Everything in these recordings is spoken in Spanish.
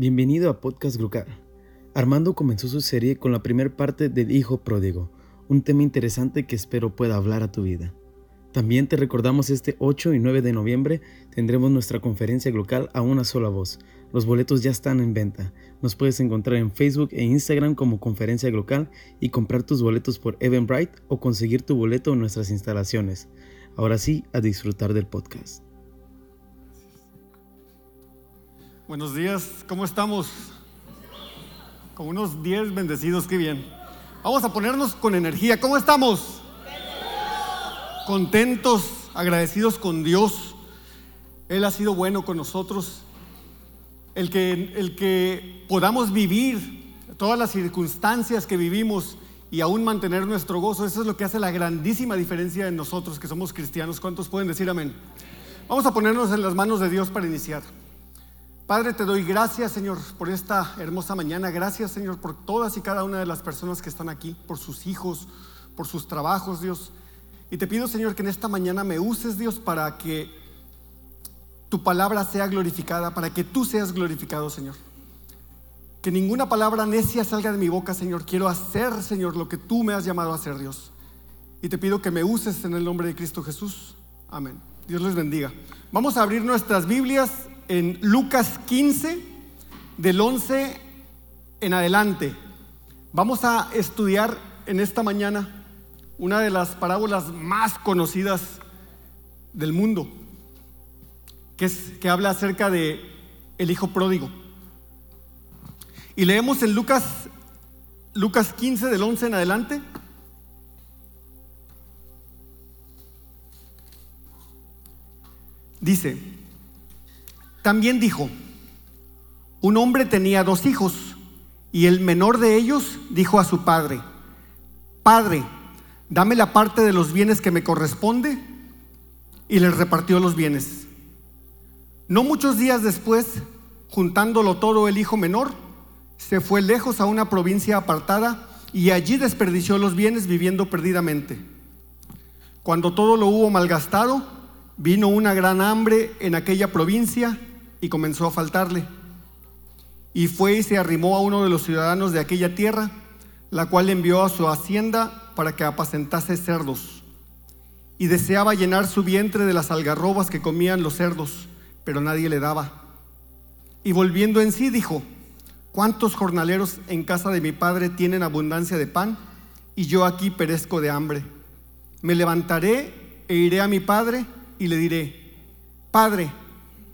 Bienvenido a Podcast Grucar. Armando comenzó su serie con la primera parte del Hijo Pródigo, un tema interesante que espero pueda hablar a tu vida. También te recordamos este 8 y 9 de noviembre tendremos nuestra conferencia local a una sola voz. Los boletos ya están en venta. Nos puedes encontrar en Facebook e Instagram como Conferencia Local y comprar tus boletos por Eventbrite o conseguir tu boleto en nuestras instalaciones. Ahora sí, a disfrutar del podcast. Buenos días, ¿cómo estamos? Con unos 10 bendecidos, qué bien. Vamos a ponernos con energía, ¿cómo estamos? Contentos, agradecidos con Dios. Él ha sido bueno con nosotros. El que, el que podamos vivir todas las circunstancias que vivimos y aún mantener nuestro gozo, eso es lo que hace la grandísima diferencia en nosotros que somos cristianos. ¿Cuántos pueden decir amén? Vamos a ponernos en las manos de Dios para iniciar. Padre, te doy gracias, Señor, por esta hermosa mañana. Gracias, Señor, por todas y cada una de las personas que están aquí, por sus hijos, por sus trabajos, Dios. Y te pido, Señor, que en esta mañana me uses, Dios, para que tu palabra sea glorificada, para que tú seas glorificado, Señor. Que ninguna palabra necia salga de mi boca, Señor. Quiero hacer, Señor, lo que tú me has llamado a hacer, Dios. Y te pido que me uses en el nombre de Cristo Jesús. Amén. Dios les bendiga. Vamos a abrir nuestras Biblias en Lucas 15, del 11 en adelante. Vamos a estudiar en esta mañana una de las parábolas más conocidas del mundo, que, es, que habla acerca de el hijo pródigo. Y leemos en Lucas, Lucas 15 del 11 en adelante. Dice, también dijo, un hombre tenía dos hijos y el menor de ellos dijo a su padre, Padre, dame la parte de los bienes que me corresponde y les repartió los bienes. No muchos días después, juntándolo todo el hijo menor, se fue lejos a una provincia apartada y allí desperdició los bienes viviendo perdidamente. Cuando todo lo hubo malgastado, vino una gran hambre en aquella provincia y comenzó a faltarle. Y fue y se arrimó a uno de los ciudadanos de aquella tierra, la cual envió a su hacienda para que apacentase cerdos. Y deseaba llenar su vientre de las algarrobas que comían los cerdos, pero nadie le daba. Y volviendo en sí dijo, ¿cuántos jornaleros en casa de mi padre tienen abundancia de pan? Y yo aquí perezco de hambre. Me levantaré e iré a mi padre y le diré, Padre,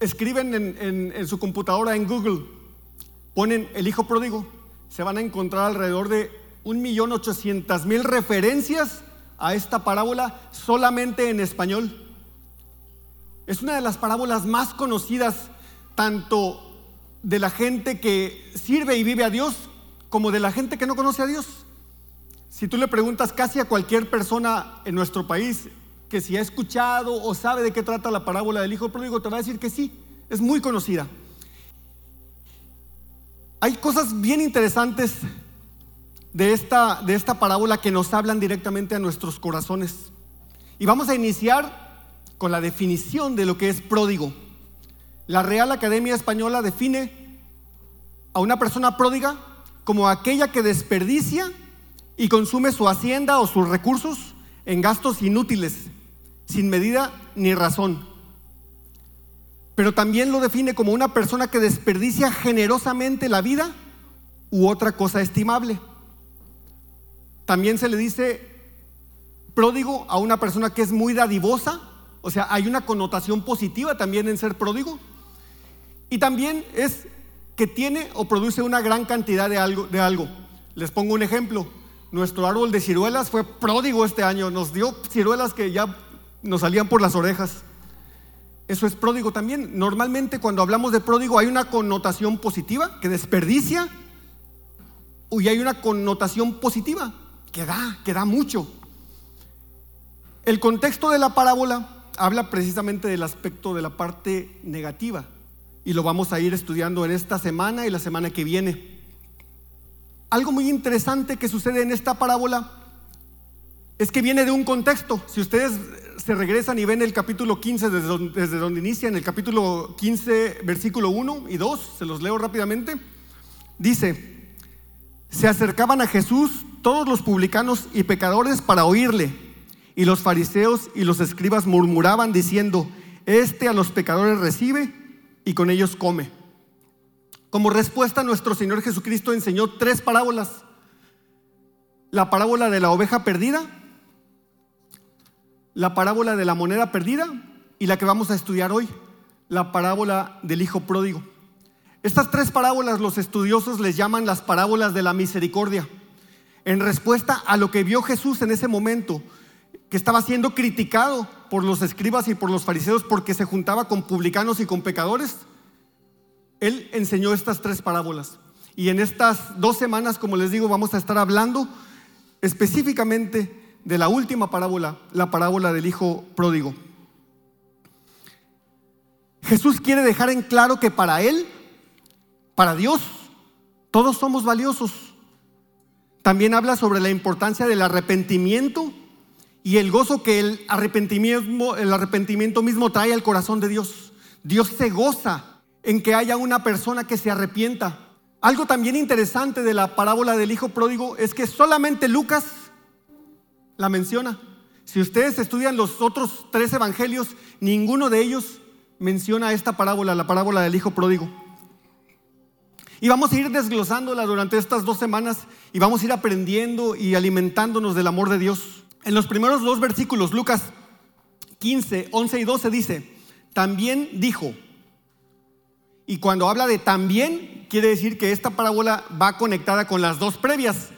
escriben en, su computadora, en Google, ponen el hijo pródigo, se van a encontrar alrededor de 1.800.000 referencias a esta parábola solamente en español. Es una de las parábolas más conocidas tanto de la gente que sirve y vive a Dios como de la gente que no conoce a Dios. Si tú le preguntas casi a cualquier persona en nuestro país, que si ha escuchado o sabe de qué trata la parábola del hijo pródigo, te va a decir que sí, es muy conocida. Hay cosas bien interesantes de esta, de esta parábola que nos hablan directamente a nuestros corazones. Y vamos a iniciar con la definición de lo que es pródigo. La Real Academia Española define a una persona pródiga como aquella que desperdicia y consume su hacienda o sus recursos en gastos inútiles, sin medida ni razón. Pero también lo define como una persona que desperdicia generosamente la vida u otra cosa estimable. También se le dice pródigo a una persona que es muy dadivosa, o sea, hay una connotación positiva también en ser pródigo. Y también es que tiene o produce una gran cantidad de algo. Les pongo un ejemplo. Nuestro árbol de ciruelas fue pródigo este año. Nos dio ciruelas que ya nos salían por las orejas. Eso es pródigo también. Normalmente cuando hablamos de pródigo hay una connotación positiva que desperdicia y hay una connotación positiva que da, que da mucho. El contexto de la parábola habla precisamente del aspecto de la parte negativa y lo vamos a ir estudiando en esta semana y la semana que viene. Algo muy interesante que sucede en esta parábola es que viene de un contexto. Si ustedes se regresan y ven el capítulo 15 desde donde, desde inicia, en el capítulo 15, versículo 1 y 2, se los leo rápidamente, dice, se acercaban a Jesús todos los publicanos y pecadores para oírle, y los fariseos y los escribas murmuraban diciendo, este a los pecadores recibe y con ellos come. Como respuesta, nuestro Señor Jesucristo enseñó tres parábolas. La parábola de la oveja perdida, la parábola de la moneda perdida y la que vamos a estudiar hoy, la parábola del hijo pródigo. Estas tres parábolas los estudiosos les llaman las parábolas de la misericordia, en respuesta a lo que vio Jesús en ese momento, que estaba siendo criticado por los escribas y por los fariseos porque se juntaba con publicanos y con pecadores. Él enseñó estas tres parábolas. Y en estas dos semanas, como les digo, vamos a estar hablando específicamente de la última parábola, la parábola del hijo pródigo. Jesús quiere dejar en claro que para Él, para Dios, todos somos valiosos. También habla sobre la importancia del arrepentimiento y el gozo que el arrepentimiento, el arrepentimiento mismo trae al corazón de Dios. Dios se goza en que haya una persona que se arrepienta. Algo también interesante de la parábola del hijo pródigo es que solamente Lucas la menciona. Si ustedes estudian los otros tres evangelios, ninguno de ellos menciona esta parábola, la parábola del hijo pródigo. Y vamos a ir desglosándola durante estas dos semanas y vamos a ir aprendiendo y alimentándonos del amor de Dios. En los primeros dos versículos, Lucas 15, 11 y 12 dice, también dijo, y cuando habla de también, quiere decir que esta parábola va conectada con las dos previas,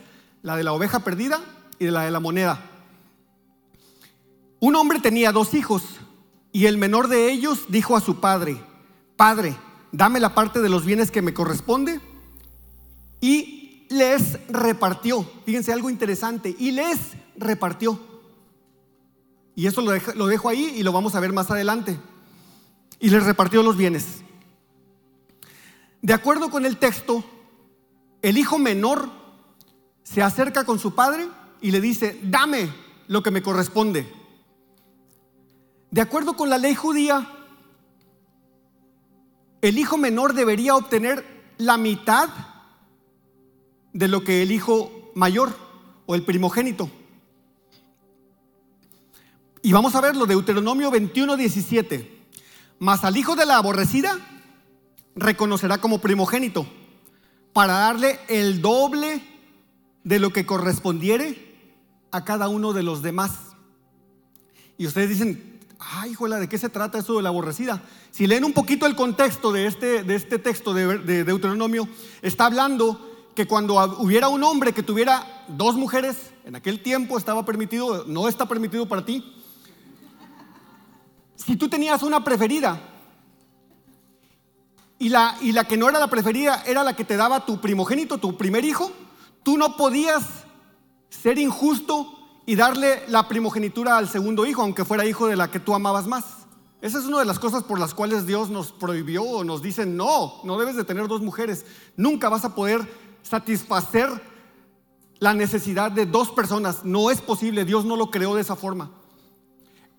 la de la oveja perdida y de la de la moneda. Un hombre tenía dos hijos y el menor de ellos dijo a su padre, Padre, dame la parte de los bienes que me corresponde. Y les repartió, fíjense algo interesante, y les repartió. Y eso lo dejo ahí y lo vamos a ver más adelante. Y les repartió los bienes. De acuerdo con el texto, el hijo menor se acerca con su padre y le dice, dame lo que me corresponde. De acuerdo con la ley judía, el hijo menor debería obtener la mitad de lo que el hijo mayor o el primogénito. Y vamos a verlo, Deuteronomio 21, 17. Mas al hijo de la aborrecida reconocerá como primogénito para darle el doble de lo que correspondiere a cada uno de los demás. Y ustedes dicen, ay, hijuela, ¿de qué se trata eso de la aborrecida? Si leen un poquito el contexto de este, de este texto de, de Deuteronomio, está hablando que cuando hubiera un hombre que tuviera dos mujeres, en aquel tiempo estaba permitido, no está permitido para ti. Si tú tenías una preferida, y la, y la que no era la preferida era la que te daba tu primogénito, tu primer hijo, tú no podías ser injusto y darle la primogenitura al segundo hijo, aunque fuera hijo de la que tú amabas más. Esa es una de las cosas por las cuales Dios nos prohibió o nos dice, no, no debes de tener dos mujeres. Nunca vas a poder satisfacer la necesidad de dos personas. No es posible, Dios no lo creó de esa forma.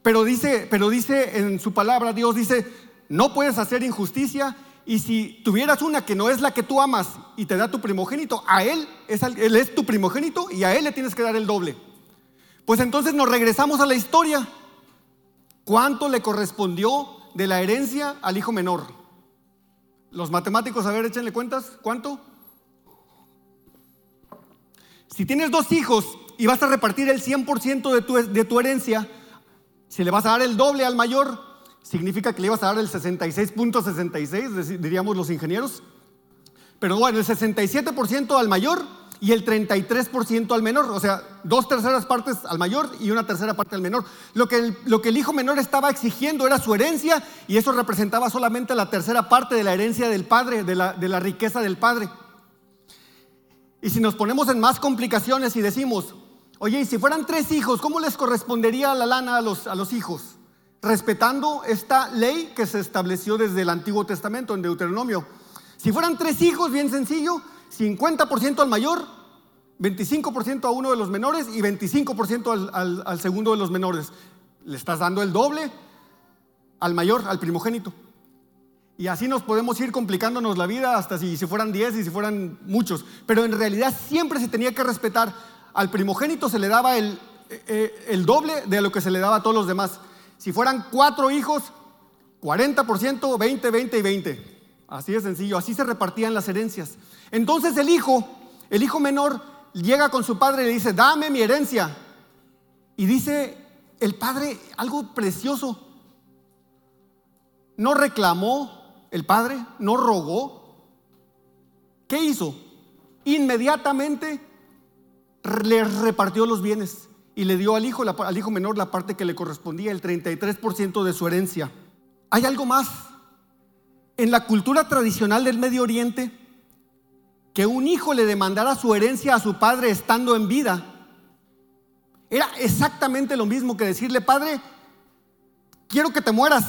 Pero dice, pero dice en su palabra, Dios dice, no puedes hacer injusticia y si tuvieras una que no es la que tú amas y te da tu primogénito, a él es, él es tu primogénito y a él le tienes que dar el doble. Pues entonces nos regresamos a la historia. ¿Cuánto le correspondió de la herencia al hijo menor? Los matemáticos, a ver, échenle cuentas. ¿Cuánto? Si tienes dos hijos y vas a repartir el 100% de tu, de tu herencia, si le vas a dar el doble al mayor, significa que le ibas a dar el 66.66, diríamos los ingenieros. Pero bueno, el 67% al mayor y el 33% al menor, o sea, dos terceras partes al mayor y una tercera parte al menor. Lo que, el, lo que el hijo menor estaba exigiendo era su herencia y eso representaba solamente la tercera parte de la herencia del padre, de la, de la riqueza del padre. Y si nos ponemos en más complicaciones y decimos, oye, y si fueran tres hijos, ¿cómo les correspondería la lana a los, a los hijos? Respetando esta ley que se estableció desde el Antiguo Testamento, en Deuteronomio. Si fueran tres hijos, bien sencillo, 50% al mayor, 25% a uno de los menores y 25% al, segundo de los menores. Le estás dando el doble al mayor, al primogénito. Y así nos podemos ir complicándonos la vida hasta si, si fueran 10 y si fueran muchos. Pero en realidad siempre se tenía que respetar. Al primogénito se le daba el, eh, el doble de lo que se le daba a todos los demás. Si fueran cuatro hijos, 40%, 20, 20 y 20. Así de sencillo, así se repartían las herencias. Entonces el hijo, el hijo menor, llega con su padre y le dice, dame mi herencia. Y dice el padre algo precioso. No reclamó el padre, no rogó. ¿Qué hizo? Inmediatamente le repartió los bienes y le dio al hijo, al hijo menor la parte que le correspondía, el 33% de su herencia. Hay algo más. En la cultura tradicional del Medio Oriente, que un hijo le demandara su herencia a su padre estando en vida, era exactamente lo mismo que decirle, padre, quiero que te mueras,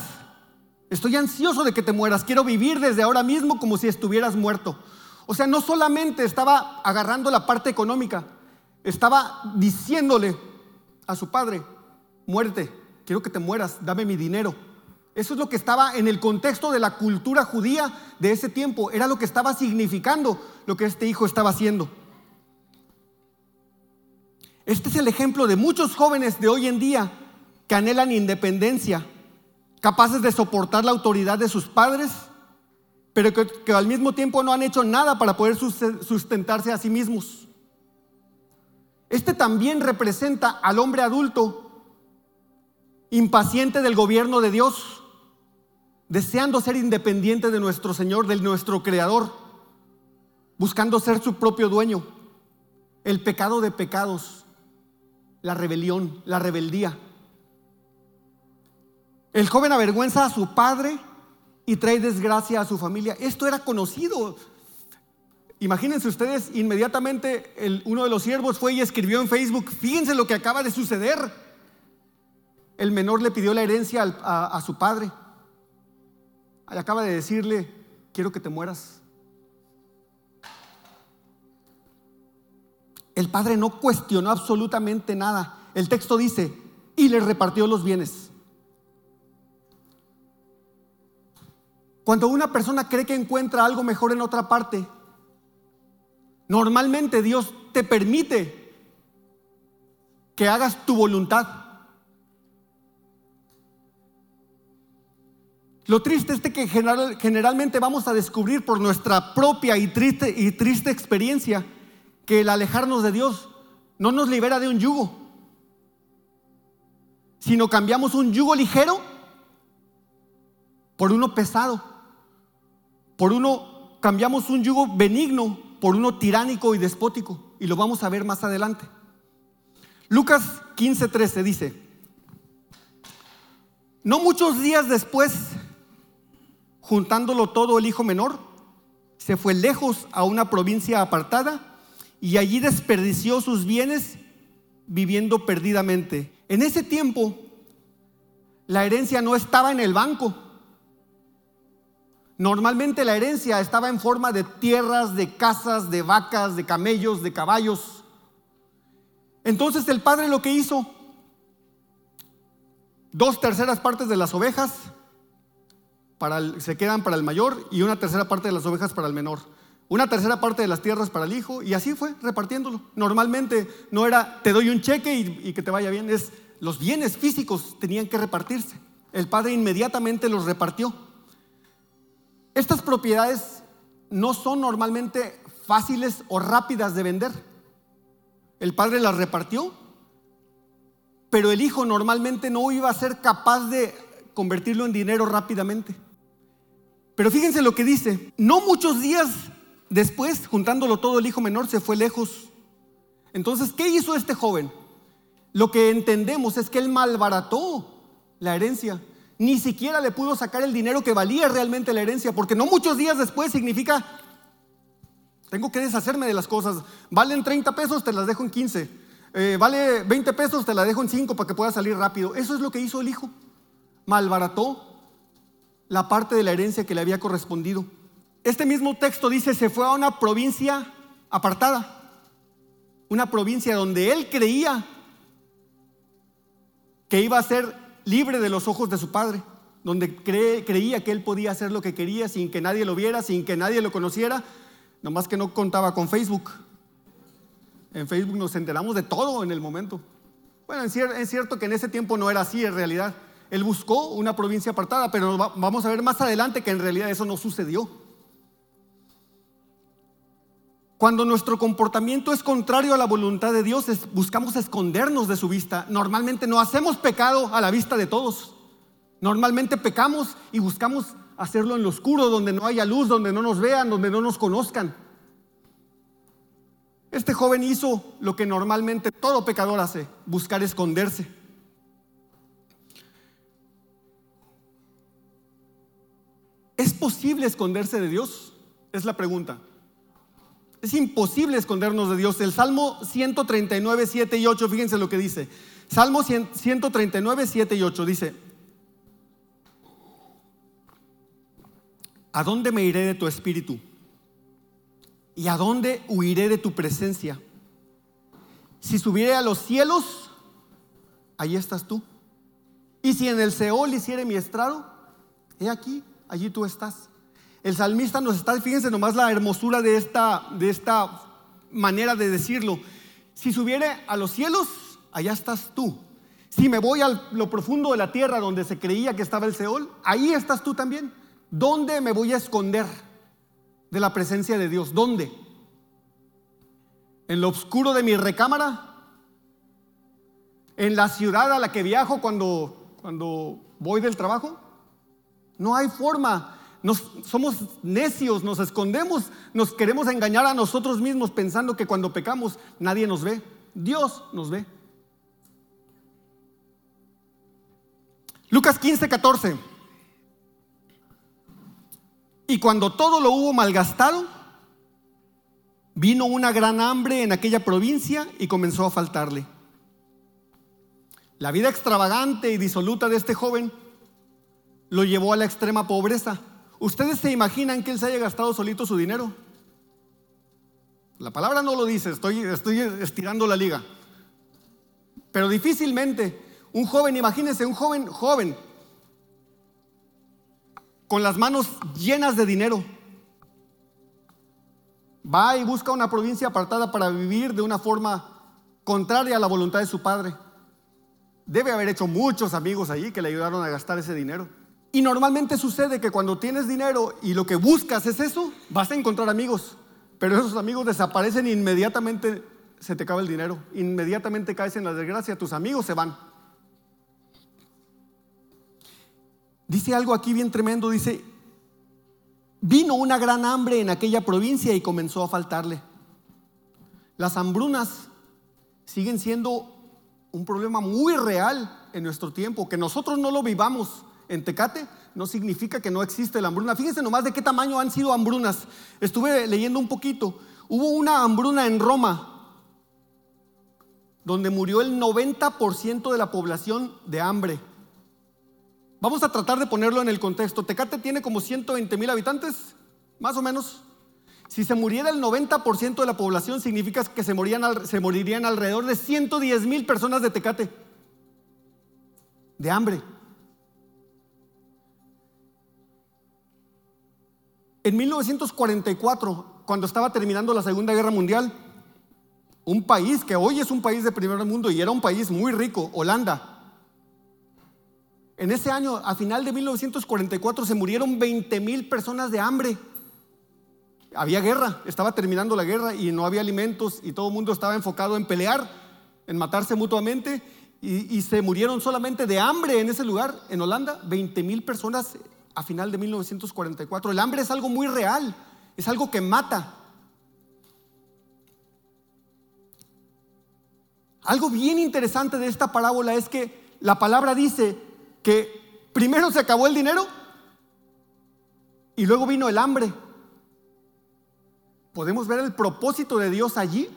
estoy ansioso de que te mueras, quiero vivir desde ahora mismo como si estuvieras muerto. O sea, no solamente estaba agarrando la parte económica, estaba diciéndole a su padre, muerte, quiero que te mueras, dame mi dinero. Eso es lo que estaba en el contexto de la cultura judía de ese tiempo. Era lo que estaba significando lo que este hijo estaba haciendo. Este es el ejemplo de muchos jóvenes de hoy en día que anhelan independencia, capaces de soportar la autoridad de sus padres, pero que, que al mismo tiempo no han hecho nada para poder sustentarse a sí mismos. Este también representa al hombre adulto impaciente del gobierno de Dios, deseando ser independiente de nuestro Señor, de nuestro Creador, buscando ser su propio dueño. El pecado de pecados, la rebelión, la rebeldía. El joven avergüenza a su padre y trae desgracia a su familia. Esto era conocido. Imagínense ustedes, inmediatamente uno de los siervos fue y escribió en Facebook, fíjense lo que acaba de suceder. El menor le pidió la herencia a su padre acaba de decirle, quiero que te mueras. El padre no cuestionó absolutamente nada. El texto dice, y le repartió los bienes. Cuando una persona cree que encuentra algo mejor en otra parte, normalmente Dios te permite que hagas tu voluntad. Lo triste es que generalmente vamos a descubrir por nuestra propia y triste, y triste experiencia que el alejarnos de Dios no nos libera de un yugo, sino cambiamos un yugo ligero por uno pesado, por uno cambiamos un yugo benigno por uno tiránico y despótico, y lo vamos a ver más adelante. Lucas 15:13 dice, no muchos días después Juntándolo todo el hijo menor, se fue lejos a una provincia apartada y allí desperdició sus bienes viviendo perdidamente. En ese tiempo, la herencia no estaba en el banco. Normalmente la herencia estaba en forma de tierras, de casas, de vacas, de camellos, de caballos. Entonces el padre lo que hizo, dos terceras partes de las ovejas, se quedan para el mayor y una tercera parte de las ovejas para el menor. Una tercera parte de las tierras para el hijo y así fue repartiéndolo. Normalmente no era te doy un cheque y, y que te vaya bien, es los bienes físicos tenían que repartirse. El padre inmediatamente los repartió. Estas propiedades no son normalmente fáciles o rápidas de vender. el padre las repartió, pero el hijo normalmente no iba a ser capaz de convertirlo en dinero rápidamente. Pero fíjense lo que dice, no muchos días después, juntándolo todo, el hijo menor se fue lejos. Entonces, ¿qué hizo este joven? Lo que entendemos es que él malbarató la herencia. Ni siquiera le pudo sacar el dinero que valía realmente la herencia, porque no muchos días después significa, tengo que deshacerme de las cosas. Valen 30 pesos, te las dejo en 15. Eh, vale 20 pesos, te la dejo en 5 para que pueda salir rápido. Eso es lo que hizo el hijo. Malbarató la parte de la herencia que le había correspondido. Este mismo texto dice, se fue a una provincia apartada, una provincia donde él creía que iba a ser libre de los ojos de su padre, donde creía que él podía hacer lo que quería sin que nadie lo viera, sin que nadie lo conociera, nomás que no contaba con Facebook. En Facebook nos enteramos de todo en el momento. Bueno, es cierto que en ese tiempo no era así en realidad. Él buscó una provincia apartada, pero vamos a ver más adelante que en realidad eso no sucedió. Cuando nuestro comportamiento es contrario a la voluntad de Dios, buscamos escondernos de su vista. Normalmente no hacemos pecado a la vista de todos. Normalmente pecamos y buscamos hacerlo en lo oscuro, donde no haya luz, donde no nos vean, donde no nos conozcan. Este joven hizo lo que normalmente todo pecador hace, buscar esconderse. ¿Es posible esconderse de Dios? Es la pregunta. Es imposible escondernos de Dios. El Salmo 139, 7 y 8, fíjense lo que dice. Salmo 139, 7 y 8 dice, ¿a dónde me iré de tu espíritu? ¿Y a dónde huiré de tu presencia? Si subiere a los cielos, allí estás tú. Y si en el Seol hiciere mi estrado, he aquí, allí tú estás. El salmista nos está, fíjense nomás la hermosura de esta, de esta manera de decirlo. Si subiere a los cielos, allá estás tú. Si me voy a lo profundo de la tierra donde se creía que estaba el Seol, ahí estás tú también. ¿Dónde me voy a esconder de la presencia de Dios? ¿Dónde? ¿En lo oscuro de mi recámara? ¿En la ciudad a la que viajo cuando, cuando voy del trabajo? No hay forma somos necios, nos escondemos, nos queremos engañar a nosotros mismos pensando que cuando pecamos nadie nos ve. Dios nos ve. Lucas 15, 14. Y cuando todo lo hubo malgastado, vino una gran hambre en aquella provincia y comenzó a faltarle. La vida extravagante y disoluta de este joven lo llevó a la extrema pobreza. ¿Ustedes se imaginan que él se haya gastado solito su dinero? La palabra no lo dice, estoy, estoy estirando la liga. Pero difícilmente un joven, imagínense, un joven joven, con las manos llenas de dinero, va y busca una provincia apartada para vivir de una forma contraria a la voluntad de su padre. Debe haber hecho muchos amigos allí que le ayudaron a gastar ese dinero. Y normalmente sucede que cuando tienes dinero y lo que buscas es eso, vas a encontrar amigos, pero esos amigos desaparecen e inmediatamente se te acaba el dinero, inmediatamente caes en la desgracia, tus amigos se van. Dice algo aquí bien tremendo, dice, vino una gran hambre en aquella provincia y comenzó a faltarle. Las hambrunas siguen siendo un problema muy real en nuestro tiempo, que nosotros no lo vivamos, en Tecate, no significa que no existe la hambruna. Fíjense nomás de qué tamaño han sido hambrunas. Estuve leyendo un poquito. Hubo una hambruna en Roma donde murió el 90% de la población de hambre. Vamos a tratar de ponerlo en el contexto. Tecate tiene como 120 mil habitantes, más o menos. Si se muriera el 90% de la población, significa que se, se morirían alrededor de 110 mil personas de Tecate, de hambre. En 1944, cuando estaba terminando la Segunda Guerra Mundial, un país que hoy es un país de primer mundo y era un país muy rico, Holanda, en ese año, a final de 1944, se murieron 20 mil personas de hambre. había guerra, estaba terminando la guerra y no había alimentos y todo el mundo estaba enfocado en pelear, en matarse mutuamente y, y se murieron solamente de hambre en ese lugar, en Holanda, 20 mil personas a final de 1944. El hambre es algo muy real, es algo que mata. Algo bien interesante de esta parábola es que la palabra dice que primero se acabó el dinero y luego vino el hambre. Podemos ver el propósito de Dios allí,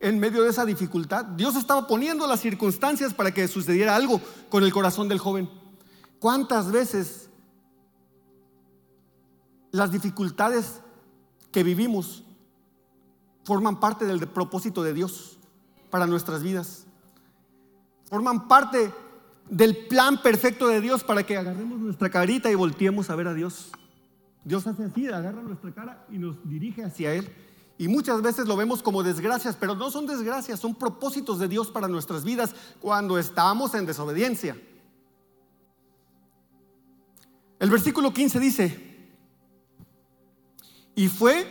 en medio de esa dificultad. Dios estaba poniendo las circunstancias para que sucediera algo con el corazón del joven. ¿Cuántas veces las dificultades que vivimos forman parte del propósito de Dios para nuestras vidas? Forman parte del plan perfecto de Dios para que agarremos nuestra carita y volteemos a ver a Dios. Dios hace así, agarra nuestra cara y nos dirige hacia Él. Y muchas veces lo vemos como desgracias, pero no son desgracias, son propósitos de Dios para nuestras vidas cuando estamos en desobediencia. El versículo 15 dice, y fue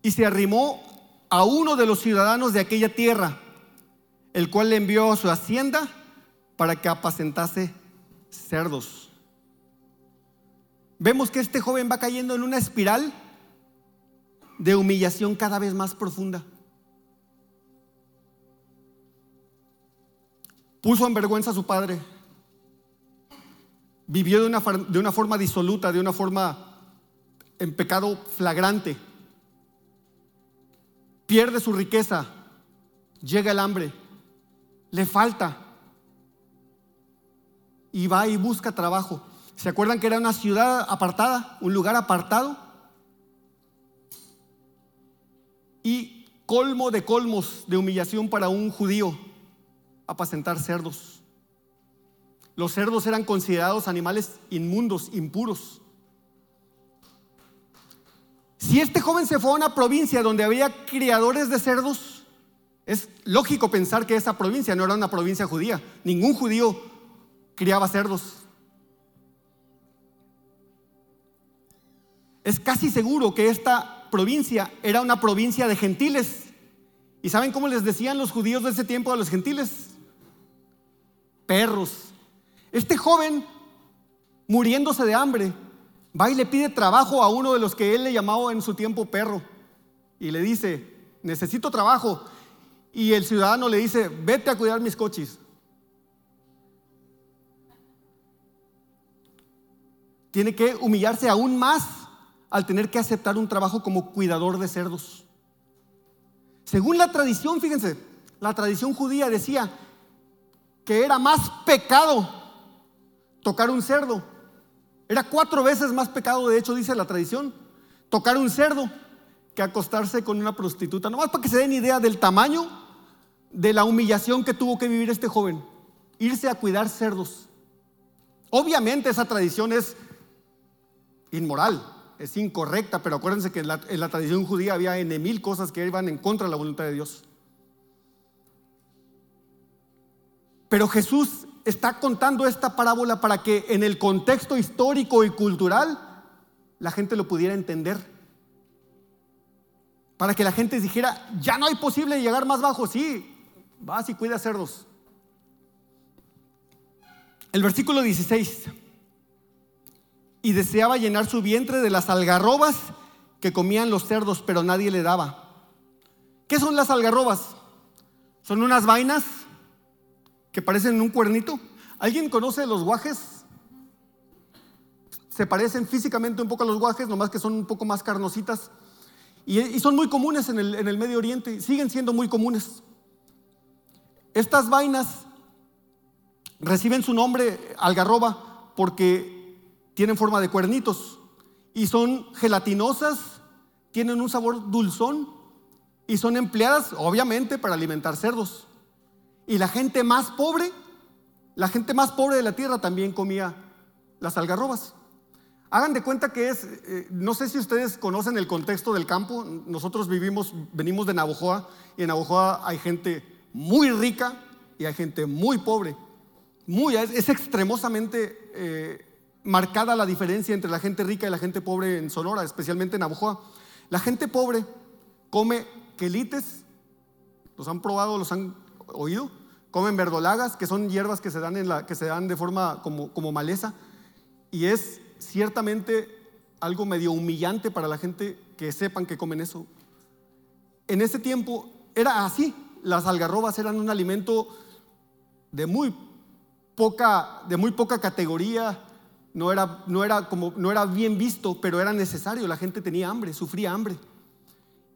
y se arrimó a uno de los ciudadanos de aquella tierra, el cual le envió a su hacienda para que apacentase cerdos. Vemos que este joven va cayendo en una espiral de humillación cada vez más profunda. Puso en vergüenza a su padre. Vivió de una, de una forma disoluta, de una forma en pecado flagrante. Pierde su riqueza. Llega el hambre. Le falta. Y va y busca trabajo. ¿Se acuerdan que era una ciudad apartada? Un lugar apartado y colmo de colmos de humillación para un judío, apacentar cerdos. Los cerdos eran considerados animales inmundos, impuros. Si este joven se fue a una provincia donde había criadores de cerdos, es lógico pensar que esa provincia no era una provincia judía. Ningún judío criaba cerdos. Es casi seguro que esta provincia era una provincia de gentiles. ¿Y saben cómo les decían los judíos de ese tiempo a los gentiles? Perros. Este joven, muriéndose de hambre, va y le pide trabajo a uno de los que él le llamaba en su tiempo perro. Y le dice, necesito trabajo. Y el ciudadano le dice, vete a cuidar mis coches. Tiene que humillarse aún más al tener que aceptar un trabajo como cuidador de cerdos. Según la tradición, fíjense, la tradición judía decía que era más pecado tocar un cerdo. Era cuatro veces más pecado, de hecho, dice la tradición, tocar un cerdo que acostarse con una prostituta. Nomás para que se den idea del tamaño de la humillación que tuvo que vivir este joven. Irse a cuidar cerdos. Obviamente esa tradición es inmoral, es incorrecta, pero acuérdense que en la, tradición judía había en mil cosas que iban en contra de la voluntad de Dios. Pero Jesús está contando esta parábola para que en el contexto histórico y cultural la gente lo pudiera entender. Para que la gente dijera, ya no hay posible llegar más bajo, sí, vas y cuida cerdos. El versículo 16 y deseaba llenar su vientre de las algarrobas que comían los cerdos, pero nadie le daba. ¿Qué son las algarrobas? Son unas vainas que parecen un cuernito. ¿Alguien conoce los guajes? Se parecen físicamente un poco a los guajes, nomás que son un poco más carnositas. Y, son muy comunes en el, en el Medio Oriente, siguen siendo muy comunes. Estas vainas reciben su nombre algarroba porque tienen forma de cuernitos y son gelatinosas, tienen un sabor dulzón y son empleadas obviamente para alimentar cerdos. Y la gente más pobre, la gente más pobre de la tierra también comía las algarrobas. Hagan de cuenta que es, eh, no sé si ustedes conocen el contexto del campo, nosotros vivimos, venimos de Navojoa y en Navojoa hay gente muy rica y hay gente muy pobre. Muy, es, extremosamente eh, marcada la diferencia entre la gente rica y la gente pobre en Sonora, especialmente en Navojoa. La gente pobre come quelites, los han probado, los han oído, comen verdolagas, que son hierbas que se dan, en la, que se dan de forma como, como maleza, y es ciertamente algo medio humillante para la gente que sepan que comen eso. En ese tiempo era así, las algarrobas eran un alimento de muy poca, de muy poca categoría, no era, no, era como, no era bien visto, pero era necesario, la gente tenía hambre, sufría hambre.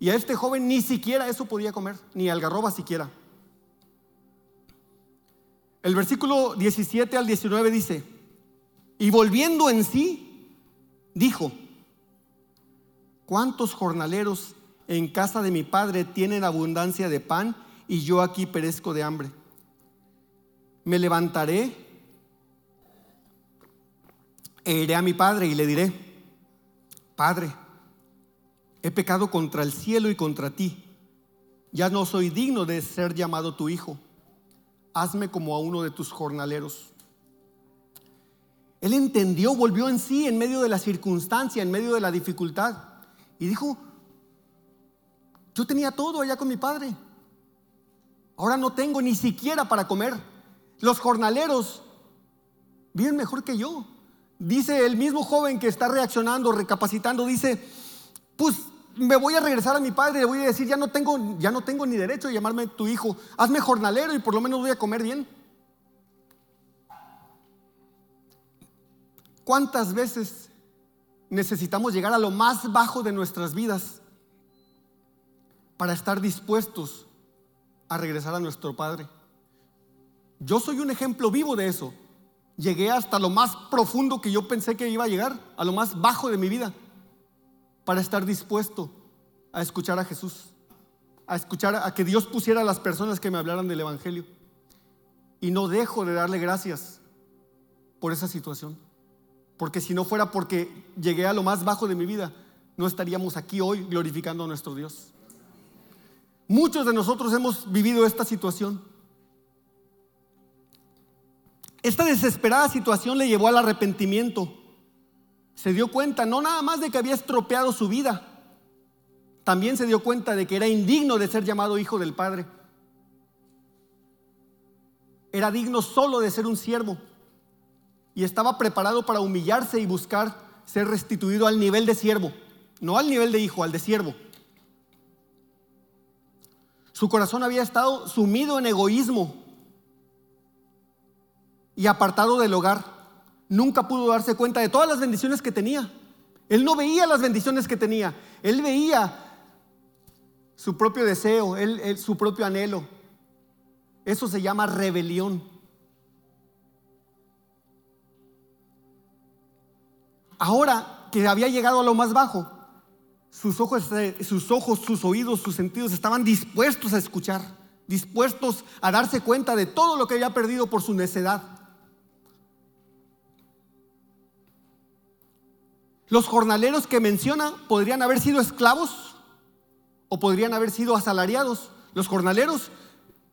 Y a este joven ni siquiera eso podía comer, ni algarroba siquiera. El versículo 17 al 19 dice, y volviendo en sí, dijo, ¿cuántos jornaleros en casa de mi padre tienen abundancia de pan y yo aquí perezco de hambre? Me levantaré e iré a mi padre y le diré, Padre, he pecado contra el cielo y contra ti. Ya no soy digno de ser llamado tu hijo. Hazme como a uno de tus jornaleros. Él entendió, volvió en sí en medio de la circunstancia, en medio de la dificultad. Y dijo, yo tenía todo allá con mi padre. Ahora no tengo ni siquiera para comer. Los jornaleros viven mejor que yo. Dice el mismo joven que está reaccionando, recapacitando, dice, pues me voy a regresar a mi padre y le voy a decir, ya no tengo, ya no tengo ni derecho de llamarme tu hijo, hazme jornalero y por lo menos voy a comer bien. ¿Cuántas veces necesitamos llegar a lo más bajo de nuestras vidas para estar dispuestos a regresar a nuestro Padre? Yo soy un ejemplo vivo de eso. Llegué hasta lo más profundo que yo pensé que iba a llegar, a lo más bajo de mi vida para estar dispuesto a escuchar a Jesús, a escuchar a que Dios pusiera a las personas que me hablaran del Evangelio. Y no dejo de darle gracias por esa situación. Porque si no fuera porque llegué a lo más bajo de mi vida, no estaríamos aquí hoy glorificando a nuestro Dios. Muchos de nosotros hemos vivido esta situación. Esta desesperada situación le llevó al arrepentimiento se dio cuenta no nada más de que había estropeado su vida, también se dio cuenta de que era indigno de ser llamado hijo del Padre. Era digno solo de ser un siervo y estaba preparado para humillarse y buscar ser restituido al nivel de siervo, no al nivel de hijo, al de siervo. Su corazón había estado sumido en egoísmo y apartado del hogar nunca pudo darse cuenta de todas las bendiciones que tenía. Él no veía las bendiciones que tenía, él veía su propio deseo, su propio anhelo. Eso se llama rebelión. Ahora que había llegado a lo más bajo, sus ojos, sus ojos, sus oídos, sus sentidos estaban dispuestos a escuchar, dispuestos a darse cuenta de todo lo que había perdido por su necedad. Los jornaleros que menciona podrían haber sido esclavos o podrían haber sido asalariados. Los jornaleros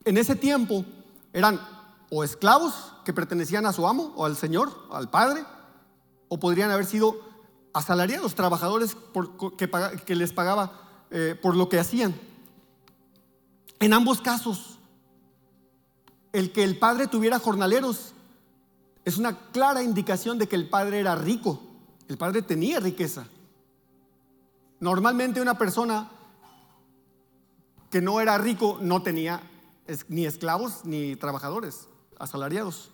en ese tiempo eran o esclavos que pertenecían a su amo o al Señor, al Padre, o podrían haber sido asalariados, trabajadores que, les pagaba eh, por lo que hacían. En ambos casos, el que el Padre tuviera jornaleros es una clara indicación de que el Padre era rico el padre tenía riqueza. Normalmente una persona que no era rico no tenía ni esclavos ni trabajadores asalariados.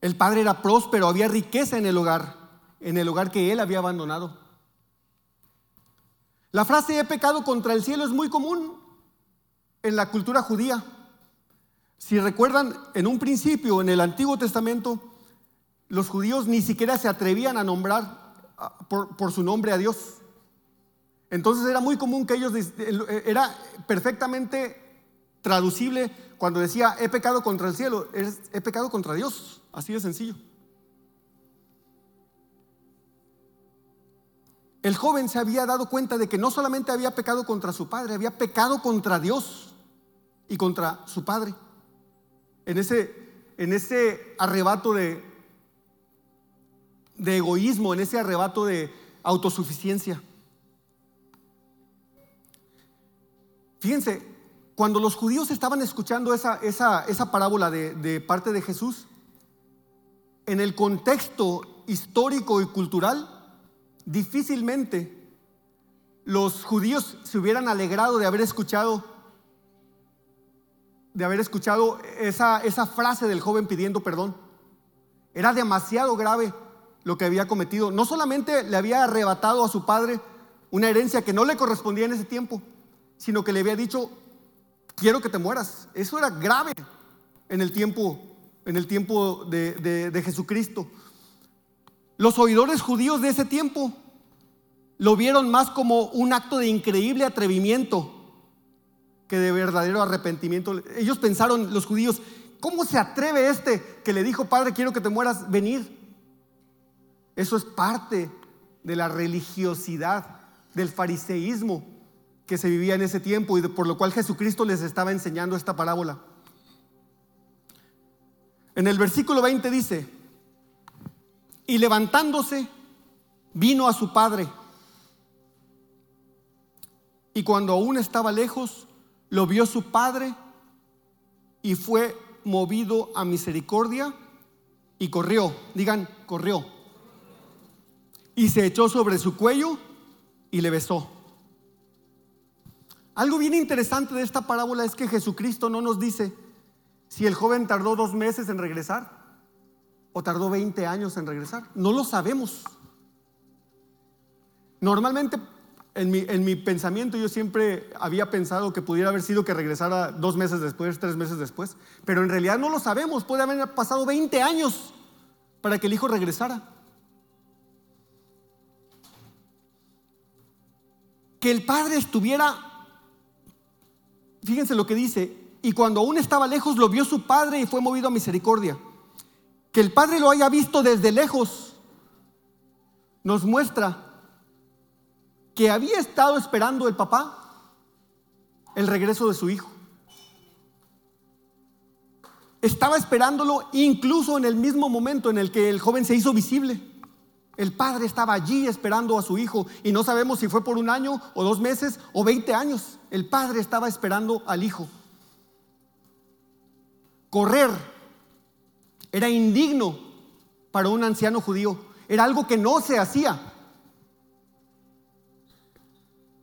El padre era próspero, había riqueza en el hogar, en el hogar que él había abandonado. La frase he pecado contra el cielo es muy común en la cultura judía. Si recuerdan, en un principio, en el Antiguo Testamento, los judíos ni siquiera se atrevían a nombrar por, su nombre a Dios. Entonces era muy común que ellos, era perfectamente traducible cuando decía, he pecado contra el cielo, he pecado contra Dios, así de sencillo. El joven se había dado cuenta de que no solamente había pecado contra su padre, había pecado contra Dios y contra su padre. En ese, en ese arrebato de, de egoísmo, en ese arrebato de autosuficiencia. Fíjense, cuando los judíos estaban escuchando esa, esa, esa parábola de, parte de Jesús, en el contexto histórico y cultural, difícilmente los judíos se hubieran alegrado de haber escuchado de haber escuchado esa, esa frase del joven pidiendo perdón. Era demasiado grave lo que había cometido. No solamente le había arrebatado a su padre una herencia que no le correspondía en ese tiempo, sino que le había dicho, quiero que te mueras. Eso era grave en el tiempo, en el tiempo de, de Jesucristo. Los oidores judíos de ese tiempo lo vieron más como un acto de increíble atrevimiento que de verdadero arrepentimiento. Ellos pensaron, los judíos, ¿cómo se atreve este que le dijo, Padre, quiero que te mueras, venir? Eso es parte de la religiosidad, del fariseísmo que se vivía en ese tiempo y por lo cual Jesucristo les estaba enseñando esta parábola. En el versículo 20 dice, y levantándose, vino a su padre. Y cuando aún estaba lejos, lo vio su padre y fue movido a misericordia y corrió. Digan, corrió. Y se echó sobre su cuello y le besó. Algo bien interesante de esta parábola es que Jesucristo no nos dice si el joven tardó dos meses en regresar o tardó 20 años en regresar. No lo sabemos. Normalmente en mi, en mi, pensamiento yo siempre había pensado que pudiera haber sido que regresara dos meses después, tres meses después, pero en realidad no lo sabemos. Puede haber pasado 20 años para que el hijo regresara. Que el padre estuviera, fíjense lo que dice, y cuando aún estaba lejos lo vio su padre y fue movido a misericordia. Que el padre lo haya visto desde lejos nos muestra que había estado esperando el papá el regreso de su hijo. Estaba esperándolo incluso en el mismo momento en el que el joven se hizo visible. El padre estaba allí esperando a su hijo y no sabemos si fue por un año o dos meses o veinte años. El padre estaba esperando al hijo. Correr era indigno para un anciano judío. Era algo que no se hacía.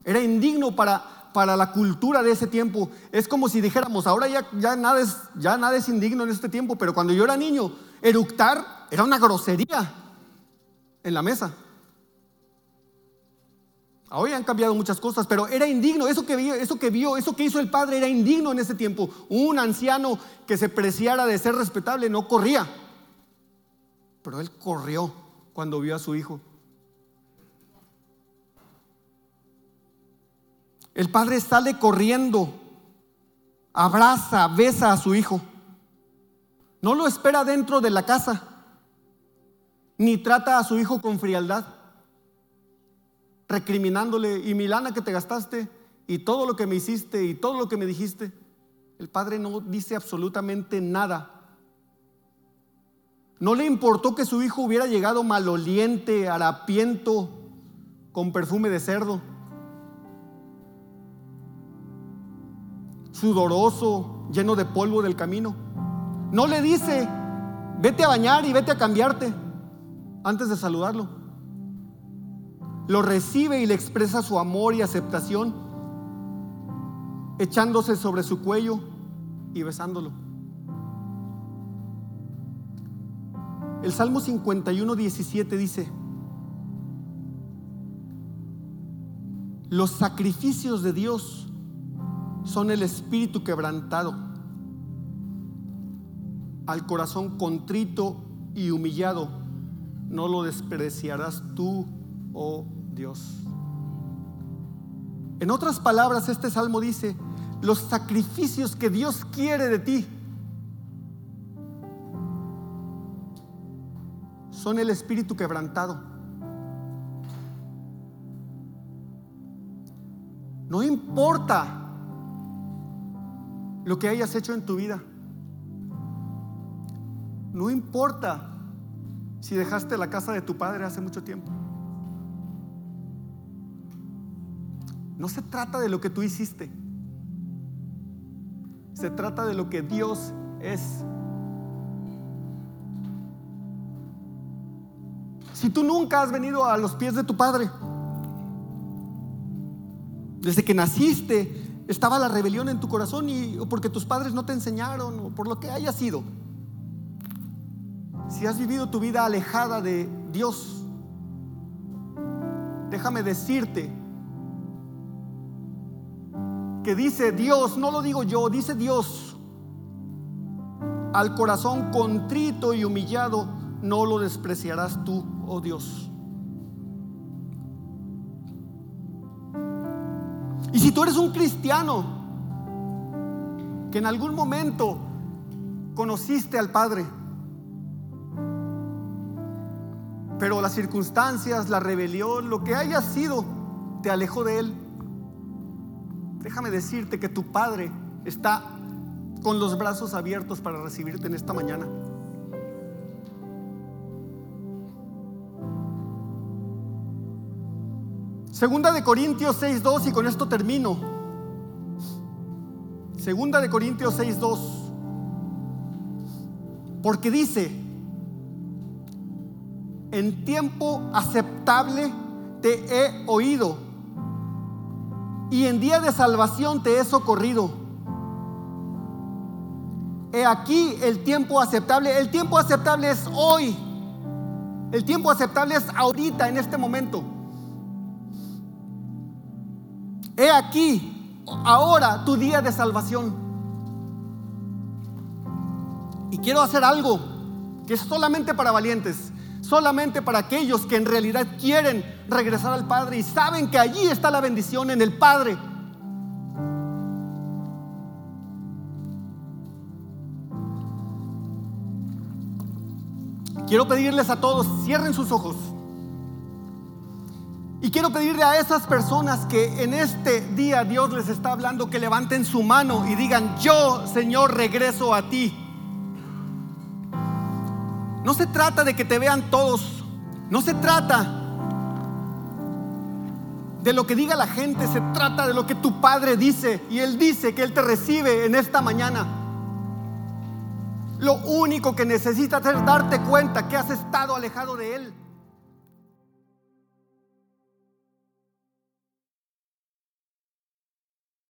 Era indigno para, para la cultura de ese tiempo. Es como si dijéramos, ahora ya, ya, nada es, ya nada es indigno en este tiempo, pero cuando yo era niño, eructar era una grosería en la mesa. Hoy han cambiado muchas cosas, pero era indigno. Eso que, vio, eso que vio, eso que hizo el padre era indigno en ese tiempo. Un anciano que se preciara de ser respetable no corría. Pero él corrió cuando vio a su hijo. El padre sale corriendo, abraza, besa a su hijo. No lo espera dentro de la casa, ni trata a su hijo con frialdad, recriminándole, y mi lana que te gastaste, y todo lo que me hiciste, y todo lo que me dijiste. El padre no dice absolutamente nada. No le importó que su hijo hubiera llegado maloliente, harapiento, con perfume de cerdo. sudoroso, lleno de polvo del camino. No le dice, vete a bañar y vete a cambiarte antes de saludarlo. Lo recibe y le expresa su amor y aceptación, echándose sobre su cuello y besándolo. El Salmo 51, 17 dice, los sacrificios de Dios son el espíritu quebrantado, al corazón contrito y humillado, no lo despreciarás tú, oh Dios. En otras palabras, este salmo dice, los sacrificios que Dios quiere de ti son el espíritu quebrantado. No importa lo que hayas hecho en tu vida. No importa si dejaste la casa de tu padre hace mucho tiempo. No se trata de lo que tú hiciste. Se trata de lo que Dios es. Si tú nunca has venido a los pies de tu Padre, desde que naciste estaba la rebelión en tu corazón y o porque tus padres no te enseñaron o por lo que haya sido. Si has vivido tu vida alejada de Dios, déjame decirte que dice Dios, no lo digo yo, dice Dios, al corazón contrito y humillado no lo despreciarás tú, oh Dios. Y si tú eres un cristiano que en algún momento conociste al Padre, pero las circunstancias, la rebelión, lo que haya sido, te alejó de Él, déjame decirte que tu Padre está con los brazos abiertos para recibirte en esta mañana. Segunda de Corintios 6.2 y con esto termino. Segunda de Corintios 6.2. Porque dice, en tiempo aceptable te he oído y en día de salvación te he socorrido. He aquí el tiempo aceptable. El tiempo aceptable es hoy. El tiempo aceptable es ahorita, en este momento. He aquí, ahora tu día de salvación. Y quiero hacer algo que es solamente para valientes, solamente para aquellos que en realidad quieren regresar al Padre y saben que allí está la bendición en el Padre. Quiero pedirles a todos, cierren sus ojos. Y quiero pedirle a esas personas que en este día Dios les está hablando que levanten su mano y digan, yo Señor regreso a ti. No se trata de que te vean todos, no se trata de lo que diga la gente, se trata de lo que tu Padre dice y Él dice que Él te recibe en esta mañana. Lo único que necesitas es darte cuenta que has estado alejado de Él.